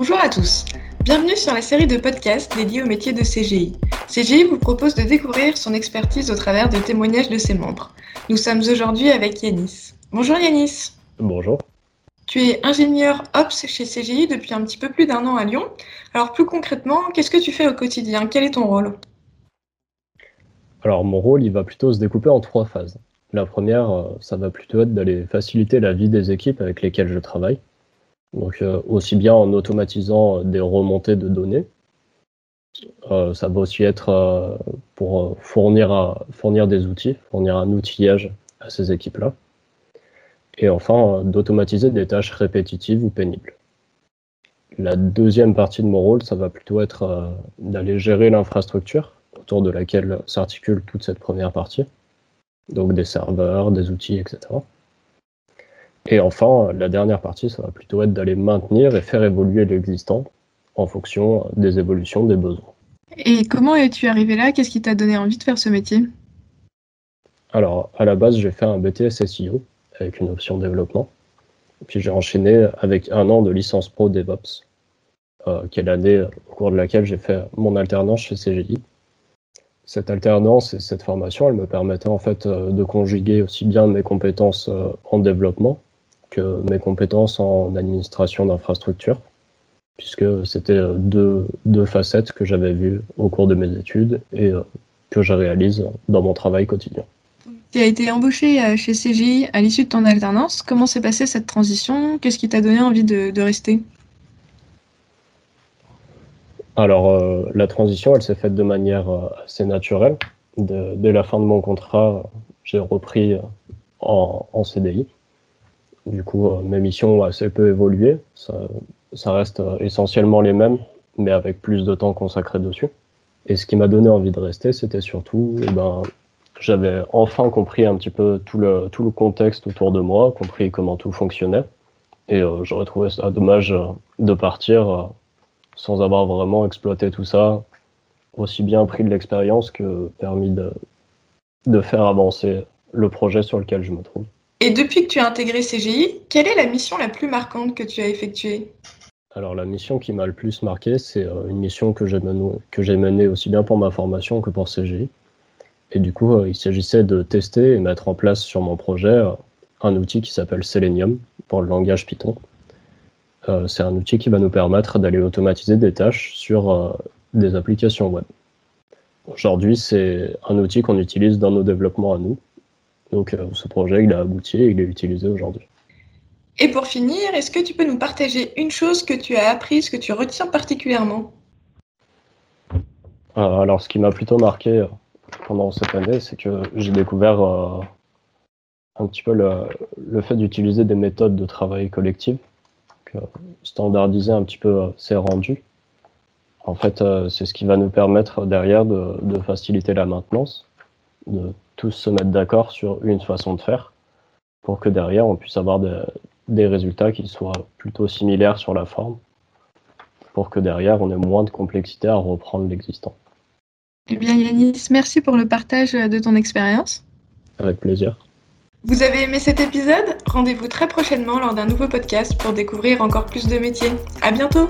Bonjour à tous. Bienvenue sur la série de podcasts dédiés au métier de CGI. CGI vous propose de découvrir son expertise au travers de témoignages de ses membres. Nous sommes aujourd'hui avec Yanis. Bonjour Yanis. Bonjour. Tu es ingénieur Ops chez CGI depuis un petit peu plus d'un an à Lyon. Alors plus concrètement, qu'est-ce que tu fais au quotidien? Quel est ton rôle? Alors mon rôle, il va plutôt se découper en trois phases. La première, euh, ça va plutôt être d'aller faciliter la vie des équipes avec lesquelles je travaille. Donc euh, aussi bien en automatisant euh, des remontées de données, euh, ça va aussi être pour fournir, fournir des outils, fournir un outillage à ces équipes-là. Et enfin, d'automatiser des tâches répétitives ou pénibles. La deuxième partie de mon rôle, ça va plutôt être d'aller gérer l'infrastructure autour de laquelle s'articule toute cette première partie. Donc des serveurs, des outils, etc. Et enfin, la dernière partie, ça va plutôt être d'aller maintenir et faire évoluer l'existant en fonction des évolutions des besoins. Et comment es-tu arrivé là? Qu'est-ce qui t'a donné envie de faire ce métier? Alors, à la base, j'ai fait un BTS SEO avec une option développement. Puis j'ai enchaîné avec un an de licence pro DevOps, euh, qui est l'année au cours de laquelle j'ai fait mon alternance chez CGI. Cette alternance et cette formation, elle me permettait en fait euh, de conjuguer aussi bien mes compétences euh, en développement que mes compétences en administration d'infrastructure, puisque c'était euh, deux, deux, facettes que j'avais vues au cours de mes études et euh, que je réalise dans mon travail quotidien. Tu as été embauché euh, chez CGI à l'issue de ton alternance. Comment s'est passée cette transition? Qu'est-ce qui t'a donné envie de, de rester? Alors, la transition, elle s'est faite de manière assez naturelle. dès la fin de mon contrat, j'ai repris en, en CDI. Du coup, euh, mes missions ont assez peu évolué. Ça, ça reste euh, essentiellement les mêmes, mais avec plus de temps consacré dessus. Et ce qui m'a donné envie de rester, c'était surtout, eh ben, j'avais enfin compris un petit peu tout le, tout le contexte autour de moi, compris comment tout fonctionnait. Et euh, j'aurais trouvé ça dommage de partir sans avoir vraiment exploité tout ça, aussi bien pris de l'expérience que permis de, de faire avancer le projet sur lequel je me trouve. Et depuis que tu as intégré CGI, quelle est la mission la plus marquante que tu as effectuée? Alors la mission qui m'a le plus marqué, c'est euh, une mission que j'ai menée, menée, aussi bien pour ma formation que pour CGI. Et du coup, euh, il s'agissait de tester et mettre en place sur mon projet euh, un outil qui s'appelle Selenium pour le langage Python. c'est un outil qui va nous permettre d'aller automatiser des tâches sur des applications web. Aujourd'hui, c'est un outil qu'on utilise dans nos développements à nous donc euh, ce projet, il a abouti et il est utilisé aujourd'hui. Et pour finir, est-ce que tu peux nous partager une chose que tu as apprise, que tu retiens particulièrement? Euh, Alors, ce qui m'a plutôt marqué euh, pendant cette année, c'est que j'ai découvert un petit peu le, fait d'utiliser des méthodes de travail collectif, standardiser un petit peu ces rendus. En fait, c'est ce qui va nous permettre derrière de, de faciliter la maintenance, de tous se mettre d'accord sur une façon de faire pour que derrière on puisse avoir des résultats qui soient plutôt similaires sur la forme pour que derrière on ait moins de complexité à reprendre l'existant. Eh bien Yanis, merci pour le partage de ton expérience. Avec plaisir. Vous avez aimé cet épisode? Rendez-vous très prochainement lors d'un nouveau podcast pour découvrir encore plus de métiers. À bientôt